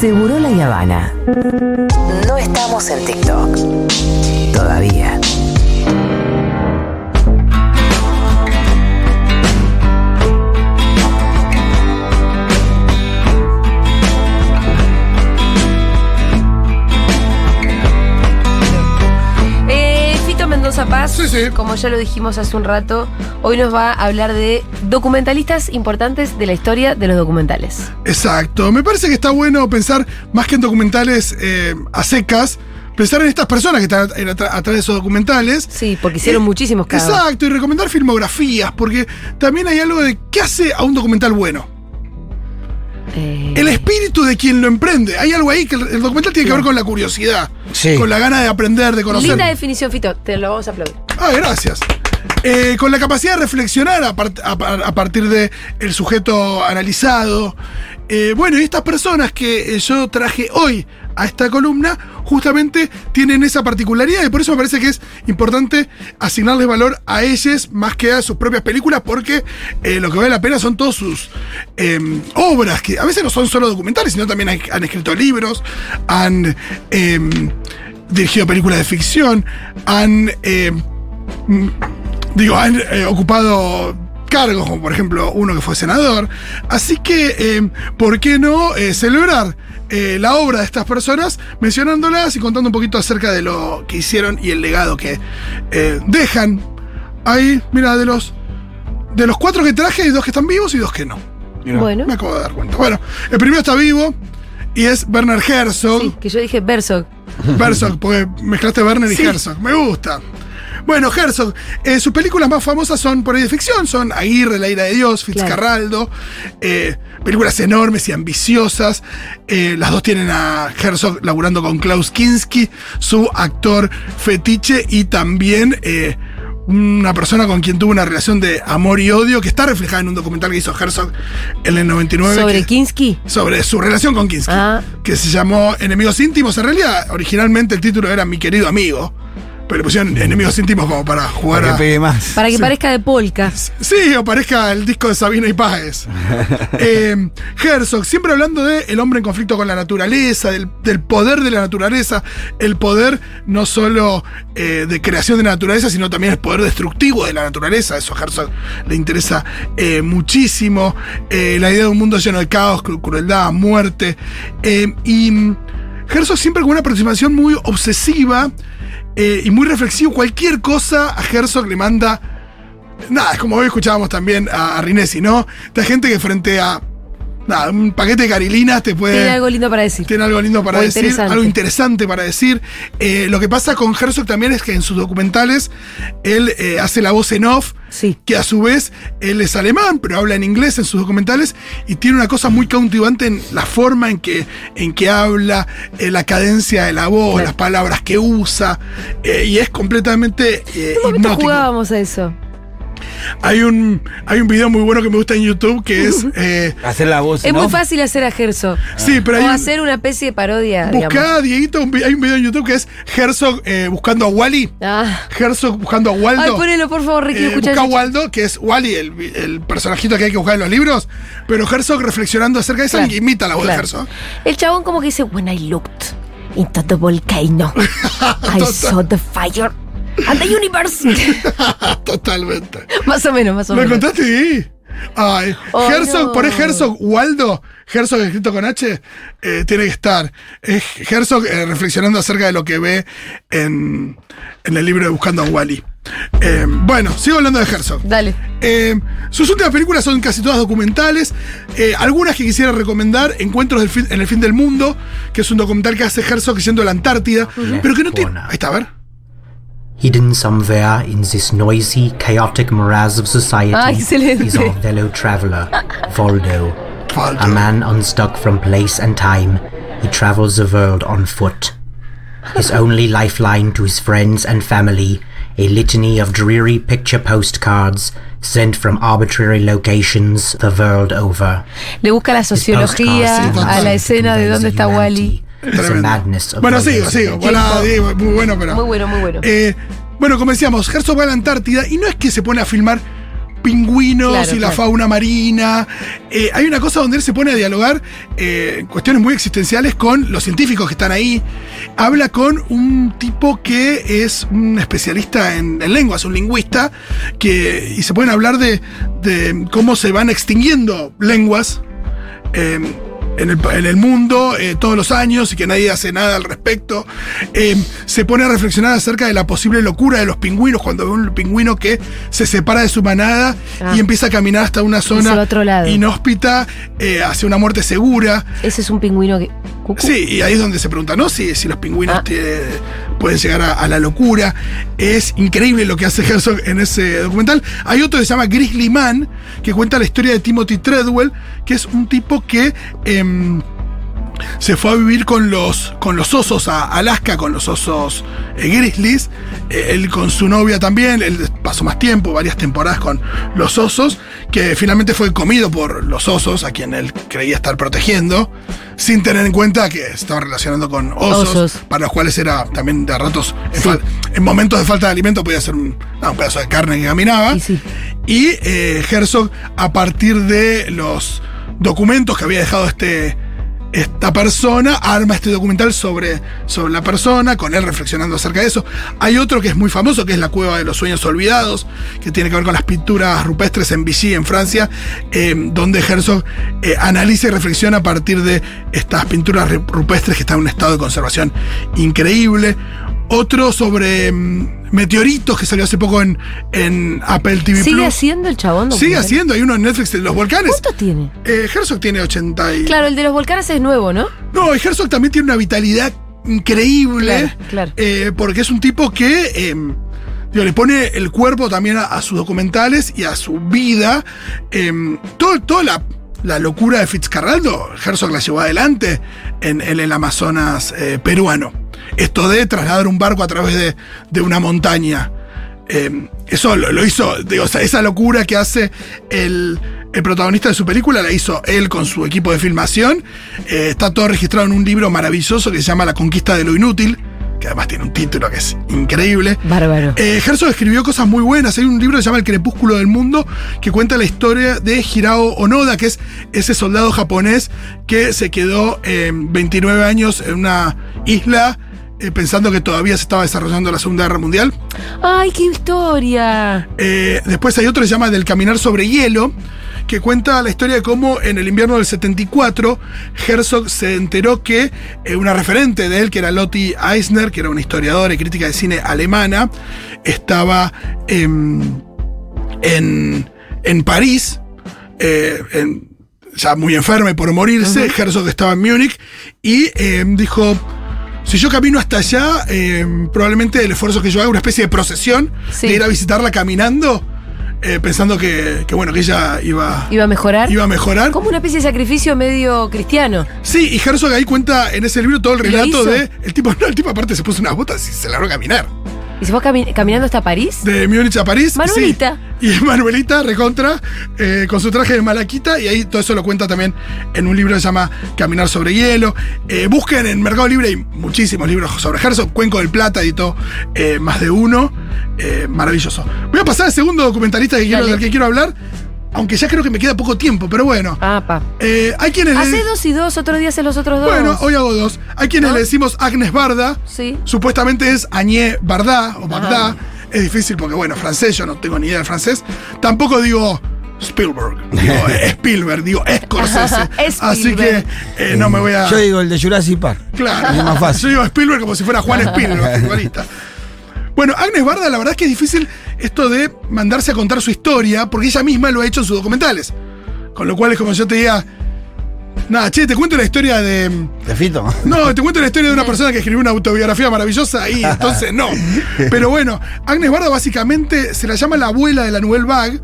Seguro la Habana. No estamos en TikTok. Todavía. Mendoza Paz, Sí, sí. como ya lo dijimos hace un rato, hoy nos va a hablar de documentalistas importantes de la historia de los documentales. Exacto. Me parece que está bueno pensar, más que en documentales eh, a secas, pensar en estas personas que están atrás de esos documentales. Sí, porque hicieron Eh, muchísimos cada Exacto, y recomendar filmografías, porque también hay algo de qué hace a un documental bueno. Eh, El espíritu de quien lo emprende. Hay algo ahí que el, el documental tiene que ver con la curiosidad, Sí. con la gana de aprender, de conocer. linda definición, Fito, te lo vamos a aplaudir. Ah, gracias. Eh, con la capacidad de reflexionar a, part- a par- a partir del el sujeto analizado. Eh, bueno, y estas personas que eh, yo traje hoy a esta columna justamente tienen esa particularidad y por eso me parece que es importante asignarles valor a ellos más que a sus propias películas porque lo que vale la pena son todas sus eh, obras, que a veces no son solo documentales, sino también han, escrito libros, han eh, dirigido películas de ficción, han... digo, han eh, ocupado cargos, como por ejemplo uno que fue senador. Así que, eh, ¿por qué no eh, celebrar eh, la obra de estas personas mencionándolas y contando un poquito acerca de lo que hicieron y el legado que dejan? Ahí, mira, de los, de los cuatro que traje, hay dos que están vivos y dos que no. Bueno, Me acabo de dar cuenta. Bueno, el primero está vivo y es Werner Herzog. sí, que yo dije Herzog. Herzog, porque mezclaste Werner y. Herzog. Me gusta. Bueno, Herzog, eh, sus películas más famosas son por ahí de ficción, son Aguirre, La ira de Dios, Fitzcarraldo, eh, películas enormes y ambiciosas. Eh, las dos tienen a Herzog laburando con Klaus Kinski, su actor fetiche y también una persona con quien tuvo una relación de amor y odio que está reflejada en un documental que hizo Herzog en el 99. Sobre que- Kinski. sobre su relación con Kinski, Ah. que se llamó Enemigos Íntimos. En realidad, originalmente el título era Mi querido amigo, pero le pusieron Enemigos Íntimos como para jugar Para a. que pegue más. Para que Sí. parezca de polka. Sí, o parezca el disco de Sabina y Páez. Eh, Herzog, siempre hablando de el hombre en conflicto con la naturaleza, del, del poder de la naturaleza, el poder no solo eh, de creación de la naturaleza, sino también el poder destructivo de la naturaleza. Eso a Herzog le interesa eh, muchísimo. Eh, la idea de un mundo lleno de caos, cru- crueldad, muerte. Eh, y mm, Herzog siempre con una aproximación muy obsesiva eh, y muy reflexivo. Cualquier cosa a Herzog le manda Nada, es como hoy escuchábamos también a, a Rinesi, ¿no? Esta gente que frente a nada, un paquete de carilinas te puede. Tiene algo lindo para decir. tiene algo lindo para O decir, interesante. algo interesante para decir. Eh, lo que pasa con Herzog también es que en sus documentales él eh, hace la voz en off, Sí. que a su vez él es alemán, pero habla en inglés en sus documentales y tiene una cosa muy cautivante en la forma en que, en que habla, eh, la cadencia de la voz, Claro. las palabras que usa, eh, y es completamente eh, En un momento jugábamos a eso. Hay un, hay un video muy bueno que me gusta en YouTube que es. eh, Hacer la voz. Es ¿no? muy fácil hacer a Herzog. sí, pero hay o un- hacer una especie de parodia, digamos. Buscá, Dieguito, un hay un video en YouTube que es Herzog eh, buscando a Wally. Ah. Herzog buscando a Waldo. Ay, ponelo, por favor, Ricky, Eh, escucha busca a. Waldo, que es Wally, el, el personajito que hay que buscar en los libros. Pero Herzog reflexionando acerca de eso Claro, imita la voz claro. de Herzog. El chabón como que dice, when I looked into the volcano, I saw the fire and the universe. Totalmente. más o menos, más o ¿Me menos. contaste, Di? Ay, Ay, Herzog, no. por Herzog, Waldo, Herzog escrito con H, eh, tiene que estar. Es Herzog eh, reflexionando acerca de lo que ve en, en el libro de Buscando a Wally. Eh, bueno, sigo hablando de Herzog. Dale. Eh, sus últimas películas son casi todas documentales. Eh, algunas que quisiera recomendar: Encuentros del fin- en el fin del mundo, que es un documental que hace Herzog yendo a la Antártida, pero que no tiene. Ahí está, a ver. Hidden somewhere in this noisy, chaotic morass of society Ah, is our fellow traveler, Voldo. Falta. A man unstuck from place and time, he travels the world on foot. His only lifeline to his friends and family, a litany of dreary picture postcards sent from arbitrary locations the world over. Le busca la sociología a la escena de dónde está humanity, Wally. Madness of Bueno, sigo, sigo. Hola, Diego, muy bueno, pero. Muy bueno, muy bueno. Eh, bueno, como decíamos, Herzog va a la Antártida y no es que se pone a filmar pingüinos Claro, y la claro. fauna marina. Eh, hay una cosa donde él se pone a dialogar eh, cuestiones muy existenciales con los científicos que están ahí. Habla con un tipo que es un especialista en, en lenguas, un lingüista, que, y se pueden hablar de, de cómo se van extinguiendo lenguas. eh, en el, en el mundo eh, todos los años y que nadie hace nada al respecto. Eh, se pone a reflexionar acerca de la posible locura de los pingüinos cuando ve un pingüino que se separa de su manada Ah. y empieza a caminar hasta una zona otro lado. inhóspita eh, hacia una muerte segura. Ese es un pingüino que. Cucú. Sí, y ahí es donde se pregunta, ¿no? Si, si los pingüinos Ah. te- pueden llegar a, a la locura. Es increíble lo que hace Herzog en ese documental. Hay otro que se llama Grizzly Man, que cuenta la historia de Timothy Treadwell, que es un tipo que em, se fue a vivir con los, con los osos a Alaska, con los osos eh, grizzlies. Eh, él con su novia también, él pasó más tiempo, varias temporadas con los osos, que finalmente fue comido por los osos, a quien él creía estar protegiendo, sin tener en cuenta que se estaba relacionando con osos, Osos. para los cuales era también de ratos, en, Sí. fal- en momentos de falta de alimento podía ser un, ah, un pedazo de carne que caminaba. Y sí. Y eh, Herzog, a partir de los documentos que había dejado este, esta persona, arma este documental sobre, sobre la persona, con él reflexionando acerca de eso. Hay otro que es muy famoso, que es La Cueva de los Sueños Olvidados, que tiene que ver con las pinturas rupestres en Vichy, en Francia, eh, donde Herzog eh, analiza y reflexiona a partir de estas pinturas ru- rupestres que están en un estado de conservación increíble. Otro sobre mm, meteoritos que salió hace poco en, en Apple TV ¿Sigue Plus. haciendo el chabón? Sigue documental? haciendo, hay uno en Netflix de los volcanes. ¿Cuántos tiene? Eh, Herzog tiene 80 y... Claro, el de los volcanes es nuevo, ¿no? No, y Herzog también tiene una vitalidad increíble. Claro, claro. eh, porque es un tipo que eh, digo, le pone el cuerpo también a, a sus documentales y a su vida. Eh, todo, toda la, la locura de Fitzcarraldo, Herzog la llevó adelante en, en el Amazonas eh, peruano. Esto de trasladar un barco a través de, de una montaña. Eh, eso lo, lo hizo, digo, o sea, esa locura que hace el, el protagonista de su película la hizo él con su equipo de filmación. Eh, está todo registrado en un libro maravilloso que se llama La conquista de lo inútil, que además tiene un título que es increíble. Bárbaro. Eh, Herzog escribió cosas muy buenas. Hay un libro que se llama El crepúsculo del mundo que cuenta la historia de Hirao Onoda, que es ese soldado japonés que se quedó eh, 29 años en una isla eh, pensando que todavía se estaba desarrollando la Segunda Guerra Mundial. ¡Ay, qué historia! Eh, después hay otro que se llama Del caminar sobre hielo, que cuenta la historia de cómo en el invierno del 74 Herzog se enteró que eh, una referente de él, que era Lotti Eisner, que era una historiadora y crítica de cine alemana, estaba em, en, en París, en- ya muy enferma y por morirse. Herzog estaba en Múnich y em, dijo. Si yo camino hasta allá, em, probablemente el esfuerzo que yo haga, una especie de procesión, Sí. de ir a visitarla caminando, eh, pensando que, que, bueno, que ella iba, ¿Iba a mejorar? iba a mejorar. Como una especie de sacrificio medio cristiano. Sí, y Herzog ahí cuenta en ese libro todo el ¿Y lo relato de. El tipo, no, el tipo aparte se puso unas botas y se largó a caminar. ¿Y se fue cami- caminando hasta París? De Múnich a París. Manuelita. sí. Y Manuelita, recontra, eh, con su traje de malaquita, y ahí todo eso lo cuenta también en un libro que se llama Caminar sobre hielo. Eh, busquen en Mercado Libre, hay muchísimos libros sobre Herzog. Cuenco del Plata editó eh, más de uno. Eh, maravilloso. Voy a pasar al segundo documentalista que quiero, del que quiero hablar, aunque ya creo que me queda poco tiempo, pero bueno. Pa. Hay quienes le- Hace dos y dos, otro día hace los otros dos. Bueno, hoy hago dos. Hay quienes ¿No? le decimos Agnes Barda. Sí. Supuestamente es Agnès Barda o Bagdá. Es difícil porque, bueno, francés, yo no tengo ni idea del francés. Tampoco digo Spielberg, digo eh, Spielberg, digo Scorsese. Así que eh, no me voy a. Yo digo el de Jurassic Park. Claro, Es más fácil. Yo digo Spielberg como si fuera Juan Spielberg, futbolista. Bueno, Agnes Barda, la verdad es que es difícil esto de mandarse a contar su historia, porque ella misma lo ha hecho en sus documentales. Con lo cual es como yo te diga. Nada, che, te cuento la historia de. ¿De Fito? No, te cuento la historia de una persona que escribió una autobiografía maravillosa y entonces no. Pero bueno, Agnes Barda básicamente se la llama la abuela de la Nouvelle Vague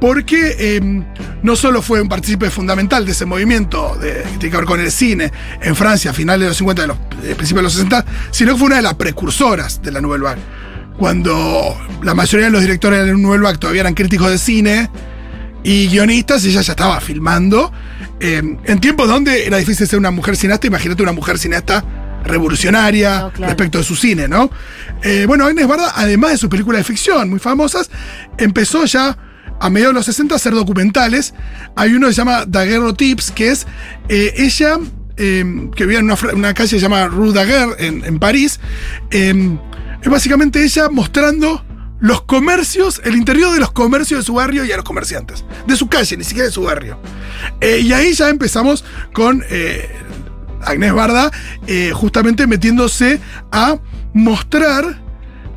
porque eh, no solo fue un partícipe fundamental de ese movimiento de, que tiene que ver con el cine en Francia a finales de los 50 y los, eh, principios de los 60, sino que fue una de las precursoras de la Nouvelle Vague. Cuando la mayoría de los directores de la Nouvelle Vague todavía eran críticos de cine, y guionistas, ella ya estaba filmando. eh, en tiempos donde era difícil ser una mujer cineasta, imagínate una mujer cineasta revolucionaria No, claro. respecto de su cine, ¿no? Eh, bueno, Agnes Barda, además de sus películas de ficción muy famosas, empezó ya a mediados de los 60 a hacer documentales. Hay uno que se llama Daguerro Tips, que es eh, ella, que vivía en una, una calle que se llama Rue Daguerre en, en París. es básicamente ella mostrando los comercios, el interior de los comercios de su barrio y a los comerciantes. De su calle, ni siquiera de su barrio. Eh, y ahí ya empezamos con eh, Agnés Barda eh, justamente metiéndose a mostrar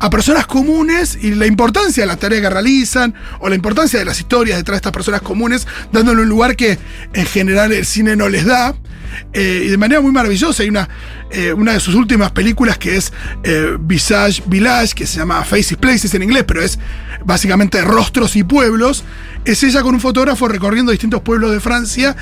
a personas comunes y la importancia de las tareas que realizan o la importancia de las historias detrás de estas personas comunes, dándole un lugar que en general el cine no les da. Eh, y de manera muy maravillosa. Hay una, eh, una de sus últimas películas que es eh, Visage Village, que se llama Faces Places en inglés, pero es básicamente rostros y pueblos. Es ella con un fotógrafo recorriendo distintos pueblos de Francia,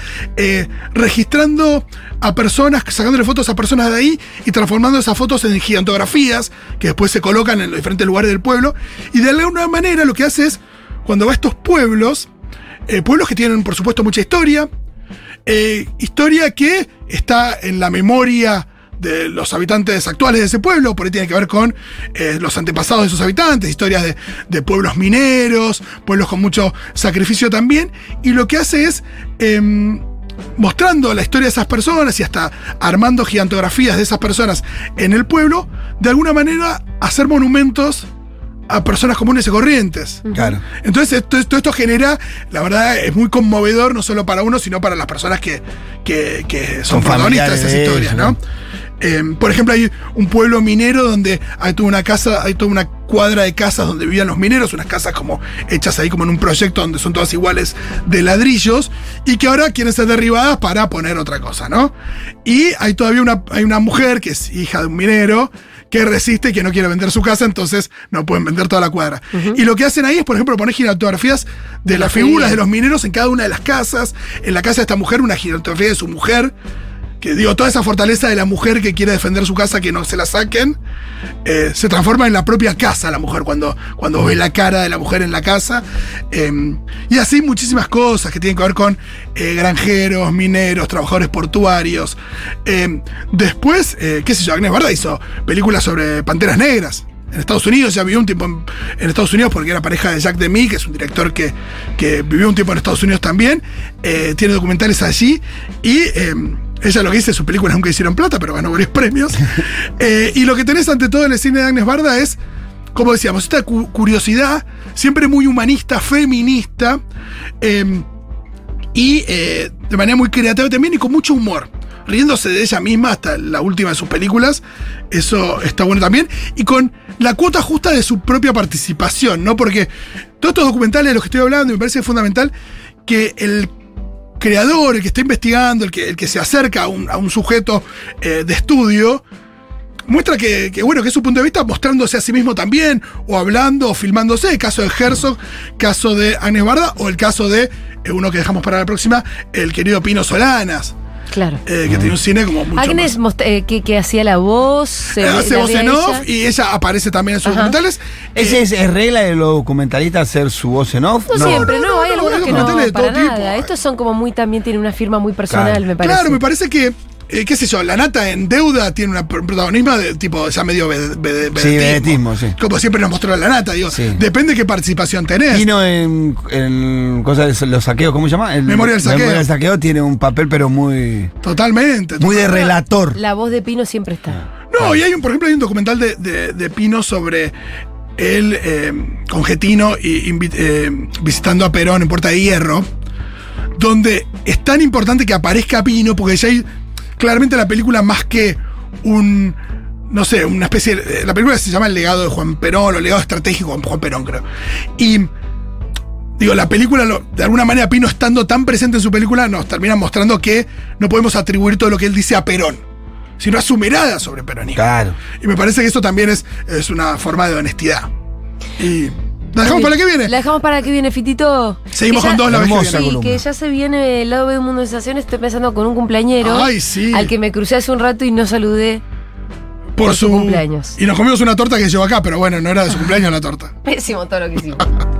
registrando a personas, sacándole fotos a personas de ahí y transformando esas fotos en gigantografías que después se colocan en los diferentes lugares del pueblo. Y de alguna manera lo que hace es, cuando va a estos pueblos, pueblos que tienen por supuesto mucha historia, eh, historia que está en la memoria de los habitantes actuales de ese pueblo, por ahí tiene que ver con eh, los antepasados de esos habitantes, historias de, de pueblos mineros, pueblos con mucho sacrificio también, y lo que hace es em, mostrando la historia de esas personas y hasta armando gigantografías de esas personas en el pueblo, de alguna manera hacer monumentos a personas comunes y corrientes. Claro. Entonces, esto, todo esto genera, la verdad, es muy conmovedor, no solo para uno, sino para las personas que, que, que son Son protagonistas de esas historias, ellos, ¿no? Eh, por ejemplo, hay un pueblo minero donde hay toda una casa, hay toda una cuadra de casas donde vivían los mineros, unas casas como hechas ahí como en un proyecto donde son todas iguales de ladrillos, y que ahora quieren ser derribadas para poner otra cosa, ¿no? Y hay todavía una, hay una mujer que es hija de un minero, que resiste y que no quiere vender su casa, entonces no pueden vender toda la cuadra. Y lo que hacen ahí es, por ejemplo, poner gigantografías de las figuras de los mineros en cada una de las casas. En la casa de esta mujer, una gigantografía de su mujer. Que digo, toda esa fortaleza de la mujer que quiere defender su casa, que no se la saquen, eh, se transforma en la propia casa la mujer cuando, cuando ve la cara de la mujer en la casa. Eh, y así muchísimas cosas que tienen que ver con eh, granjeros, mineros, trabajadores portuarios. Eh, después, eh, qué sé yo, Agnes Barda hizo películas sobre panteras negras. En Estados Unidos ya vivió un tiempo en, Estados Unidos porque era pareja de Jack Demy, que es un director que, que vivió un tiempo en Estados Unidos también. Tiene documentales allí y eh, ella lo que dice, sus películas nunca hicieron plata, pero ganó varios premios. Eh, y lo que tenés ante todo en el cine de Agnes Barda es, como decíamos, esta cu- curiosidad, siempre muy humanista, feminista. eh, y eh, de manera muy creativa también y con mucho humor. Riéndose de ella misma hasta la última de sus películas. Eso está bueno también. Y con la cuota justa de su propia participación, ¿no? Porque todos estos documentales de los que estoy hablando, me parece fundamental que el creador, el que está investigando, el que, el que se acerca a un, a un sujeto eh, de estudio, muestra que, bueno, que es su punto de vista mostrándose a sí mismo también, o hablando, o filmándose. El caso de Herzog, caso de Agnes Barda, o el caso de eh, uno que dejamos para la próxima, el querido Pino Solanas, Claro. eh, que tiene un cine como mucho Agnes más. eh, que, que hacía la voz. se Eh, ve- hace la voz en off ella. y ella aparece también en sus Ajá. documentales. ¿Ese Eh, es, es regla de los documentalistas hacer su voz en off? No, siempre, no, no, no, hay no, algunos que no, documentales de para todo tipo. nada. Estos son como muy, también tienen una firma muy personal, Claro. me parece. Claro, me parece que, eh, qué sé yo, la nata en deuda tiene un protagonismo de tipo ya medio vede- vede- Sí, vedetismo, sí. Como siempre nos mostró la nata, digo, Sí. depende de qué participación tenés. Vino en, en cosas de los saqueos, ¿cómo se llama? El, Memoria del saqueo. Memoria del saqueo tiene un papel, pero muy, Totalmente. muy de relator. La voz de Pino siempre está. No, y hay un, por ejemplo, hay un documental de, de- de Pino sobre él eh, con Getino y eh, visitando a Perón en Puerta de Hierro, donde es tan importante que aparezca Pino, porque ya hay claramente la película más que un, no sé, una especie de, La película se llama El legado de Juan Perón, o El legado estratégico de Juan Perón, creo. Y Digo, la película, lo- de alguna manera, Pino estando tan presente en su película, nos termina mostrando que no podemos atribuir todo lo que él dice a Perón, sino a su mirada sobre peronismo. Claro. Y me parece que eso también es, es una forma de honestidad. Y. ¿La dejamos para la que viene? La dejamos para que viene, Fitito. Seguimos Que con ya- dos la vez que Hermosa viene. Sí, columna. que ya se viene el lado B de Mundo de Sensaciones. Estoy pensando con un cumpleañero. Ay, sí. Al que me crucé hace un rato y no saludé. Por, por su cumpleaños. Y nos comimos una torta que llevó acá, pero bueno, no era de su cumpleaños la torta. Pésimo todo lo que hicimos.